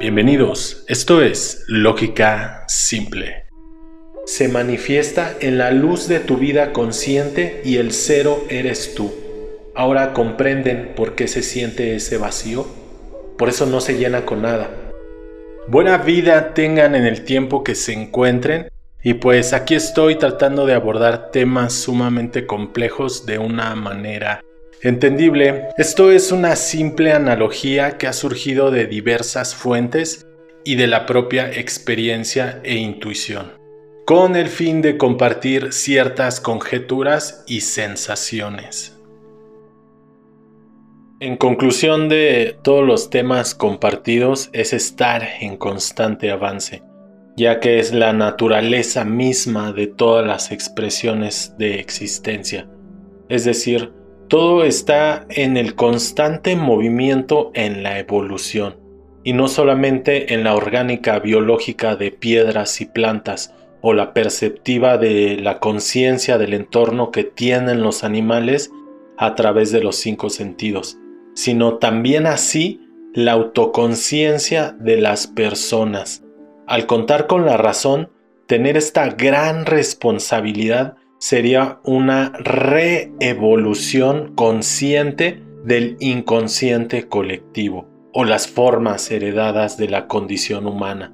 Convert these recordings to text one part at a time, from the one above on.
Bienvenidos, esto es Lógica Simple. Se manifiesta en la luz de tu vida consciente y el cero eres tú. Ahora comprenden por qué se siente ese vacío. Por eso no se llena con nada. Buena vida tengan en el tiempo que se encuentren y pues aquí estoy tratando de abordar temas sumamente complejos de una manera entendible. Esto es una simple analogía que ha surgido de diversas fuentes y de la propia experiencia e intuición, con el fin de compartir ciertas conjeturas y sensaciones. En conclusión de todos los temas compartidos es estar en constante avance, ya que es la naturaleza misma de todas las expresiones de existencia, es decir, todo está en el constante movimiento en la evolución, y no solamente en la orgánica biológica de piedras y plantas, o la perceptiva de la conciencia del entorno que tienen los animales a través de los cinco sentidos, sino también así la autoconciencia de las personas. Al contar con la razón, tener esta gran responsabilidad sería una reevolución consciente del inconsciente colectivo o las formas heredadas de la condición humana.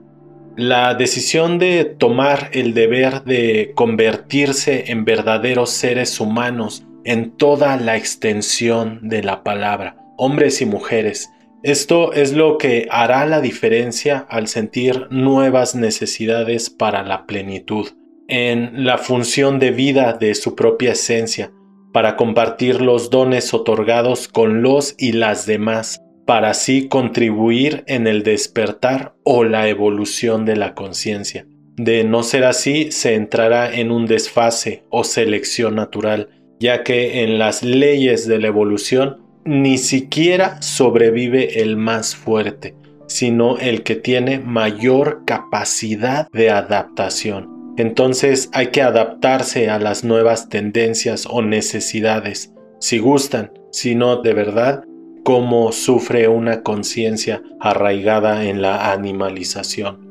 La decisión de tomar el deber de convertirse en verdaderos seres humanos en toda la extensión de la palabra, hombres y mujeres, esto es lo que hará la diferencia al sentir nuevas necesidades para la plenitud en la función de vida de su propia esencia, para compartir los dones otorgados con los y las demás, para así contribuir en el despertar o la evolución de la conciencia. De no ser así, se entrará en un desfase o selección natural, ya que en las leyes de la evolución ni siquiera sobrevive el más fuerte, sino el que tiene mayor capacidad de adaptación. Entonces hay que adaptarse a las nuevas tendencias o necesidades, si gustan, si no de verdad, cómo sufre una conciencia arraigada en la animalización.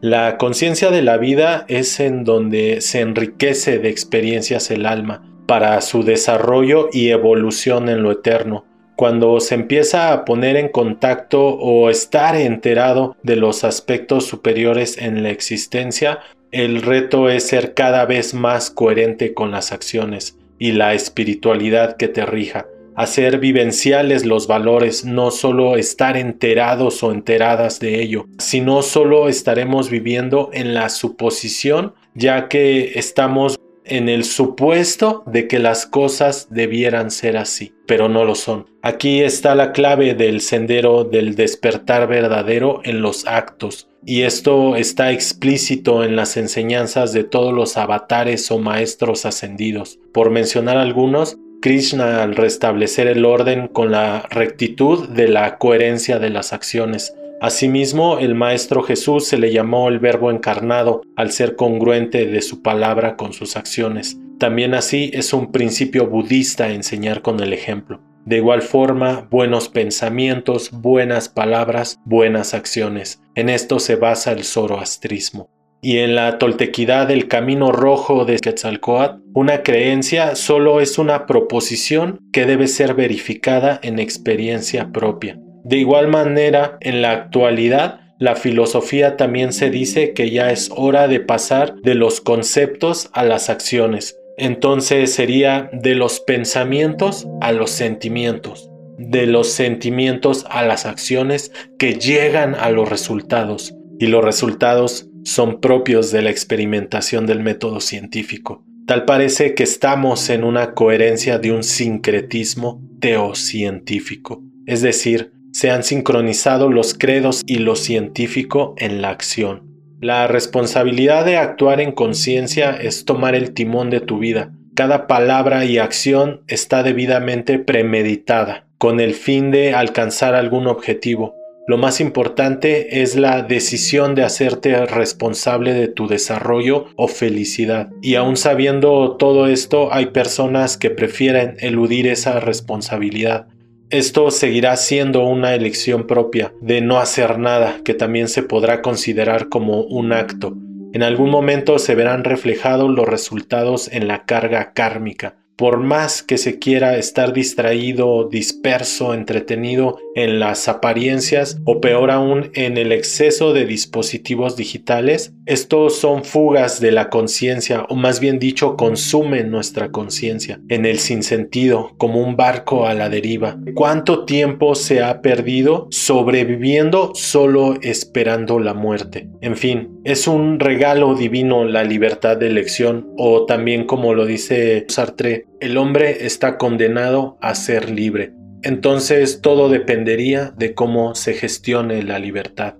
La conciencia de la vida es en donde se enriquece de experiencias el alma para su desarrollo y evolución en lo eterno. Cuando se empieza a poner en contacto o estar enterado de los aspectos superiores en la existencia, el reto es ser cada vez más coherente con las acciones y la espiritualidad que te rija, hacer vivenciales los valores, no solo estar enterados o enteradas de ello, sino solo estaremos viviendo en la suposición, ya que estamos en el supuesto de que las cosas debieran ser así, pero no lo son. Aquí está la clave del sendero del despertar verdadero en los actos, y esto está explícito en las enseñanzas de todos los avatares o maestros ascendidos. Por mencionar algunos, Krishna al restablecer el orden con la rectitud de la coherencia de las acciones, Asimismo, el Maestro Jesús se le llamó el Verbo encarnado al ser congruente de su palabra con sus acciones. También así es un principio budista enseñar con el ejemplo. De igual forma, buenos pensamientos, buenas palabras, buenas acciones. En esto se basa el zoroastrismo. Y en la toltequidad del camino rojo de Quetzalcoatl, una creencia solo es una proposición que debe ser verificada en experiencia propia. De igual manera, en la actualidad, la filosofía también se dice que ya es hora de pasar de los conceptos a las acciones. Entonces sería de los pensamientos a los sentimientos, de los sentimientos a las acciones que llegan a los resultados. Y los resultados son propios de la experimentación del método científico. Tal parece que estamos en una coherencia de un sincretismo teocientífico, es decir, se han sincronizado los credos y lo científico en la acción. La responsabilidad de actuar en conciencia es tomar el timón de tu vida. Cada palabra y acción está debidamente premeditada, con el fin de alcanzar algún objetivo. Lo más importante es la decisión de hacerte responsable de tu desarrollo o felicidad. Y aún sabiendo todo esto, hay personas que prefieren eludir esa responsabilidad. Esto seguirá siendo una elección propia de no hacer nada, que también se podrá considerar como un acto. En algún momento se verán reflejados los resultados en la carga kármica, por más que se quiera estar distraído, disperso, entretenido en las apariencias o peor aún en el exceso de dispositivos digitales, estos son fugas de la conciencia o más bien dicho consumen nuestra conciencia en el sinsentido como un barco a la deriva. ¿Cuánto tiempo se ha perdido sobreviviendo solo esperando la muerte? En fin, es un regalo divino la libertad de elección o también como lo dice Sartre, el hombre está condenado a ser libre. Entonces todo dependería de cómo se gestione la libertad.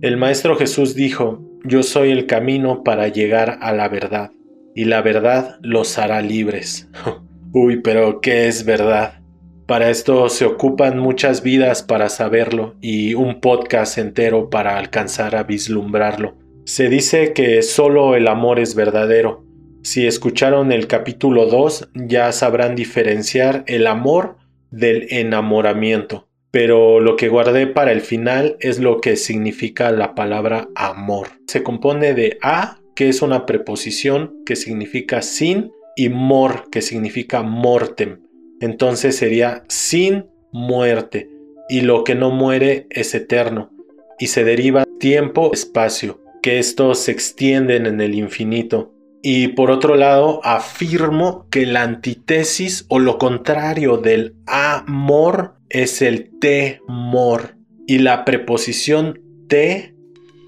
El Maestro Jesús dijo, yo soy el camino para llegar a la verdad, y la verdad los hará libres. Uy, pero ¿qué es verdad? Para esto se ocupan muchas vidas para saberlo y un podcast entero para alcanzar a vislumbrarlo. Se dice que solo el amor es verdadero, si escucharon el capítulo 2 ya sabrán diferenciar el amor del enamoramiento, pero lo que guardé para el final es lo que significa la palabra amor. Se compone de a, que es una preposición que significa sin, y mor, que significa mortem. Entonces sería sin muerte, y lo que no muere es eterno, y se deriva tiempo-espacio, que estos se extienden en el infinito y por otro lado, afirmo que la antítesis o lo contrario del amor es el temor. Y la preposición te,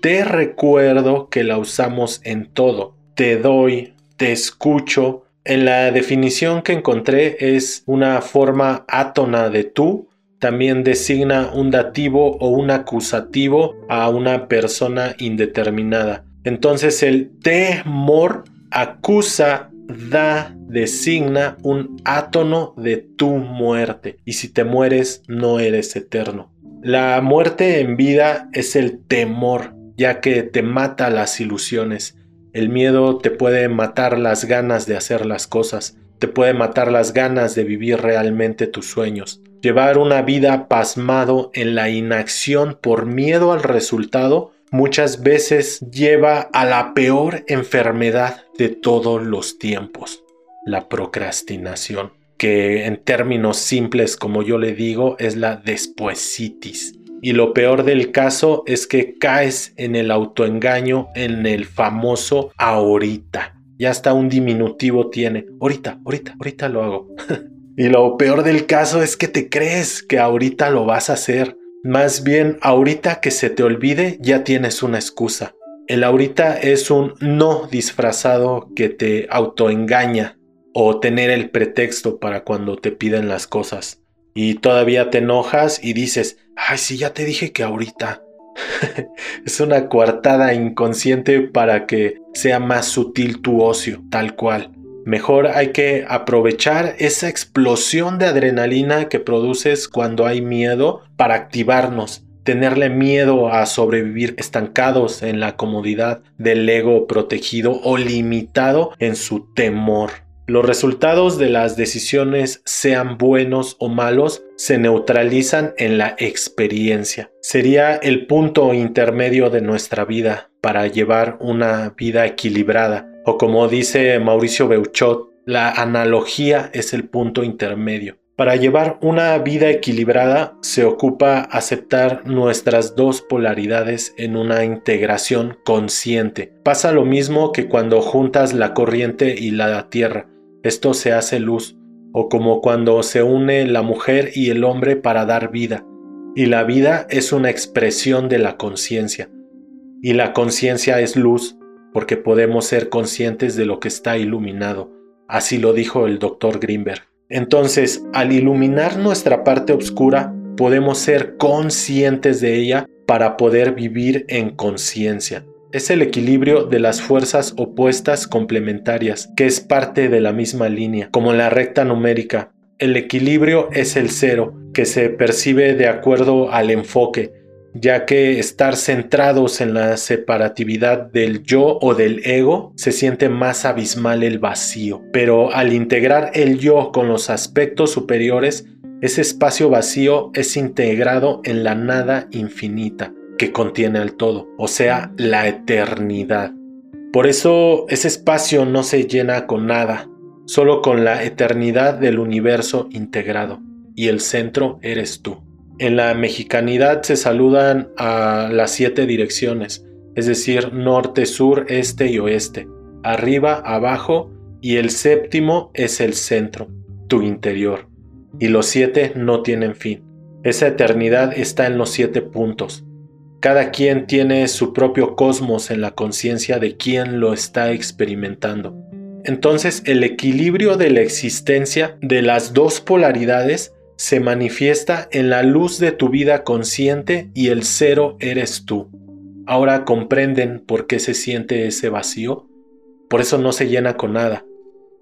te recuerdo que la usamos en todo. Te doy, te escucho. En la definición que encontré es una forma átona de tú. También designa un dativo o un acusativo a una persona indeterminada. Entonces el temor acusa, da, designa un átono de tu muerte. Y si te mueres, no eres eterno. La muerte en vida es el temor, ya que te mata las ilusiones. El miedo te puede matar las ganas de hacer las cosas, te puede matar las ganas de vivir realmente tus sueños. Llevar una vida pasmado en la inacción por miedo al resultado muchas veces lleva a la peor enfermedad de todos los tiempos, la procrastinación, que en términos simples, como yo le digo, es la despuesitis. Y lo peor del caso es que caes en el autoengaño, en el famoso ahorita. Ya hasta un diminutivo tiene. Ahorita, ahorita, ahorita lo hago. y lo peor del caso es que te crees que ahorita lo vas a hacer más bien, ahorita que se te olvide, ya tienes una excusa. El ahorita es un no disfrazado que te autoengaña o tener el pretexto para cuando te piden las cosas. Y todavía te enojas y dices, ay, sí, ya te dije que ahorita. es una coartada inconsciente para que sea más sutil tu ocio, tal cual. Mejor hay que aprovechar esa explosión de adrenalina que produces cuando hay miedo para activarnos, tenerle miedo a sobrevivir estancados en la comodidad del ego protegido o limitado en su temor. Los resultados de las decisiones, sean buenos o malos, se neutralizan en la experiencia. Sería el punto intermedio de nuestra vida para llevar una vida equilibrada o como dice Mauricio Beuchot, la analogía es el punto intermedio. Para llevar una vida equilibrada se ocupa aceptar nuestras dos polaridades en una integración consciente. Pasa lo mismo que cuando juntas la corriente y la tierra. Esto se hace luz, o como cuando se une la mujer y el hombre para dar vida. Y la vida es una expresión de la conciencia. Y la conciencia es luz, porque podemos ser conscientes de lo que está iluminado. Así lo dijo el doctor Greenberg. Entonces, al iluminar nuestra parte oscura, podemos ser conscientes de ella para poder vivir en conciencia. Es el equilibrio de las fuerzas opuestas complementarias, que es parte de la misma línea, como la recta numérica. El equilibrio es el cero, que se percibe de acuerdo al enfoque, ya que estar centrados en la separatividad del yo o del ego se siente más abismal el vacío, pero al integrar el yo con los aspectos superiores, ese espacio vacío es integrado en la nada infinita que contiene al todo, o sea, la eternidad. Por eso ese espacio no se llena con nada, solo con la eternidad del universo integrado, y el centro eres tú. En la mexicanidad se saludan a las siete direcciones, es decir, norte, sur, este y oeste, arriba, abajo, y el séptimo es el centro, tu interior. Y los siete no tienen fin. Esa eternidad está en los siete puntos, cada quien tiene su propio cosmos en la conciencia de quien lo está experimentando. Entonces el equilibrio de la existencia de las dos polaridades se manifiesta en la luz de tu vida consciente y el cero eres tú. Ahora comprenden por qué se siente ese vacío. Por eso no se llena con nada,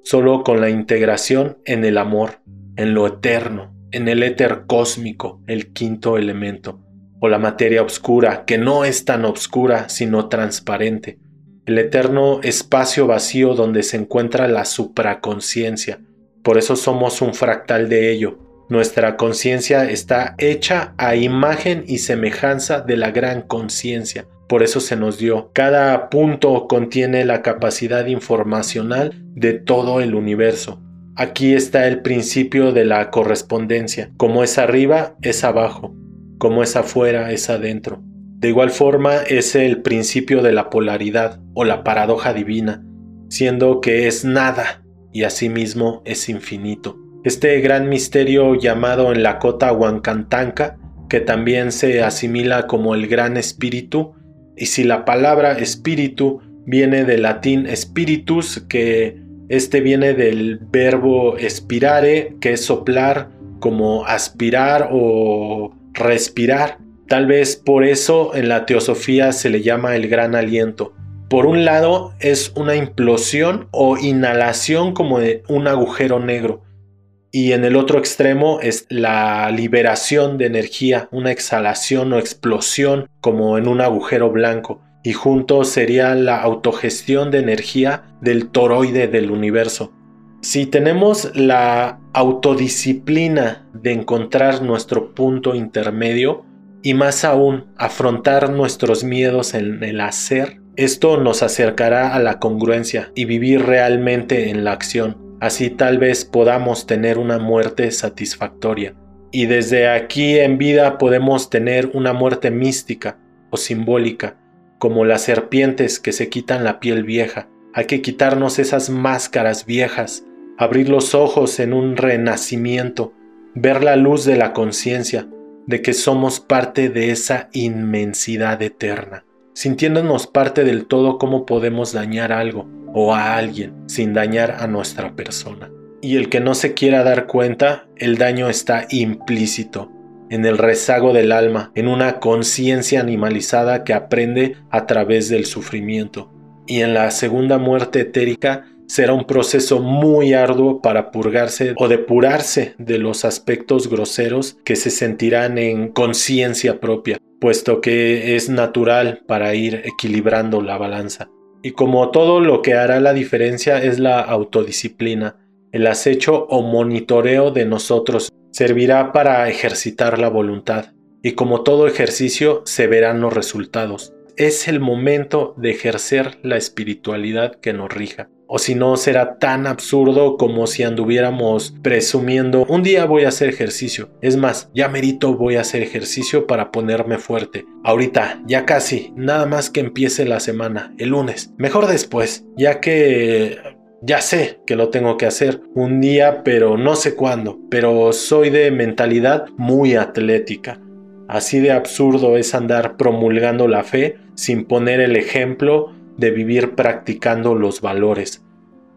solo con la integración en el amor, en lo eterno, en el éter cósmico, el quinto elemento o la materia oscura, que no es tan oscura, sino transparente, el eterno espacio vacío donde se encuentra la supraconciencia. Por eso somos un fractal de ello. Nuestra conciencia está hecha a imagen y semejanza de la gran conciencia. Por eso se nos dio. Cada punto contiene la capacidad informacional de todo el universo. Aquí está el principio de la correspondencia. Como es arriba, es abajo como es afuera, es adentro. De igual forma es el principio de la polaridad o la paradoja divina, siendo que es nada y asimismo es infinito. Este gran misterio llamado en la cota Huancantanca, que también se asimila como el gran espíritu, y si la palabra espíritu viene del latín spiritus, que este viene del verbo expirare, que es soplar, como aspirar o respirar. Tal vez por eso en la teosofía se le llama el gran aliento. Por un lado es una implosión o inhalación como de un agujero negro. Y en el otro extremo es la liberación de energía, una exhalación o explosión como en un agujero blanco. Y junto sería la autogestión de energía del toroide del universo. Si tenemos la autodisciplina de encontrar nuestro punto intermedio y más aún afrontar nuestros miedos en el hacer, esto nos acercará a la congruencia y vivir realmente en la acción. Así tal vez podamos tener una muerte satisfactoria. Y desde aquí en vida podemos tener una muerte mística o simbólica, como las serpientes que se quitan la piel vieja. Hay que quitarnos esas máscaras viejas abrir los ojos en un renacimiento, ver la luz de la conciencia, de que somos parte de esa inmensidad eterna. Sintiéndonos parte del todo, ¿cómo podemos dañar algo o a alguien sin dañar a nuestra persona? Y el que no se quiera dar cuenta, el daño está implícito en el rezago del alma, en una conciencia animalizada que aprende a través del sufrimiento. Y en la segunda muerte etérica será un proceso muy arduo para purgarse o depurarse de los aspectos groseros que se sentirán en conciencia propia, puesto que es natural para ir equilibrando la balanza. Y como todo lo que hará la diferencia es la autodisciplina, el acecho o monitoreo de nosotros servirá para ejercitar la voluntad, y como todo ejercicio se verán los resultados. Es el momento de ejercer la espiritualidad que nos rija o si no será tan absurdo como si anduviéramos presumiendo un día voy a hacer ejercicio. Es más, ya merito voy a hacer ejercicio para ponerme fuerte. Ahorita, ya casi, nada más que empiece la semana, el lunes. Mejor después, ya que ya sé que lo tengo que hacer un día, pero no sé cuándo. Pero soy de mentalidad muy atlética. Así de absurdo es andar promulgando la fe sin poner el ejemplo de vivir practicando los valores.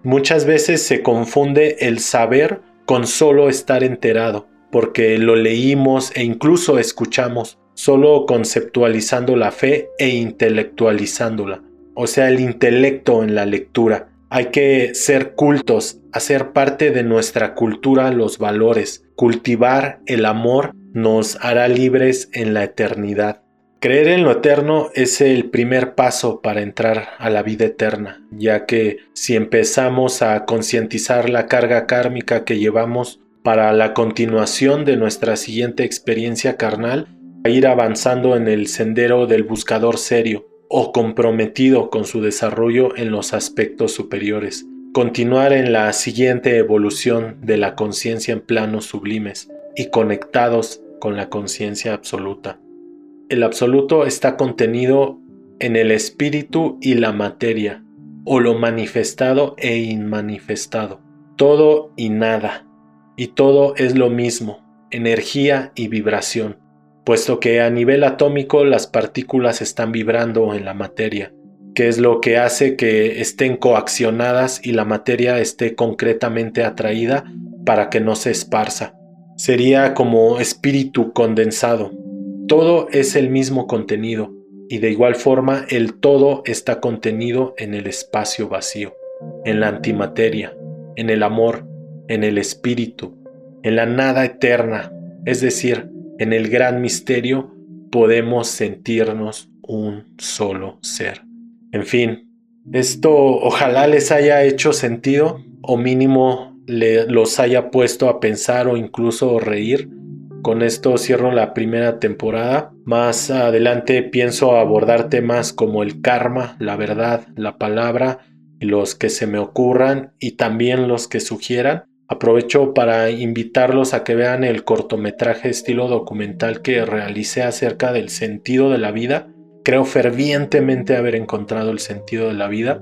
Muchas veces se confunde el saber con solo estar enterado, porque lo leímos e incluso escuchamos, solo conceptualizando la fe e intelectualizándola, o sea, el intelecto en la lectura. Hay que ser cultos, hacer parte de nuestra cultura los valores, cultivar el amor nos hará libres en la eternidad. Creer en lo eterno es el primer paso para entrar a la vida eterna, ya que si empezamos a concientizar la carga kármica que llevamos para la continuación de nuestra siguiente experiencia carnal, a ir avanzando en el sendero del buscador serio o comprometido con su desarrollo en los aspectos superiores, continuar en la siguiente evolución de la conciencia en planos sublimes y conectados con la conciencia absoluta. El absoluto está contenido en el espíritu y la materia, o lo manifestado e inmanifestado, todo y nada, y todo es lo mismo, energía y vibración, puesto que a nivel atómico las partículas están vibrando en la materia, que es lo que hace que estén coaccionadas y la materia esté concretamente atraída para que no se esparza. Sería como espíritu condensado, todo es el mismo contenido y de igual forma el todo está contenido en el espacio vacío, en la antimateria, en el amor, en el espíritu, en la nada eterna, es decir, en el gran misterio podemos sentirnos un solo ser. En fin, esto ojalá les haya hecho sentido o mínimo los haya puesto a pensar o incluso reír con esto cierro la primera temporada. Más adelante pienso abordar temas como el karma, la verdad, la palabra los que se me ocurran y también los que sugieran. Aprovecho para invitarlos a que vean el cortometraje estilo documental que realicé acerca del sentido de la vida. Creo fervientemente haber encontrado el sentido de la vida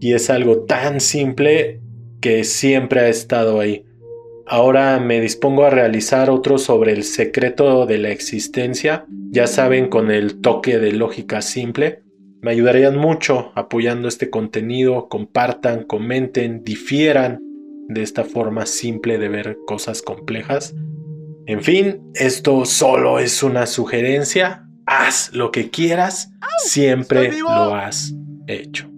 y es algo tan simple que siempre ha estado ahí. Ahora me dispongo a realizar otro sobre el secreto de la existencia, ya saben, con el toque de lógica simple. Me ayudarían mucho apoyando este contenido, compartan, comenten, difieran de esta forma simple de ver cosas complejas. En fin, esto solo es una sugerencia. Haz lo que quieras, siempre lo has hecho.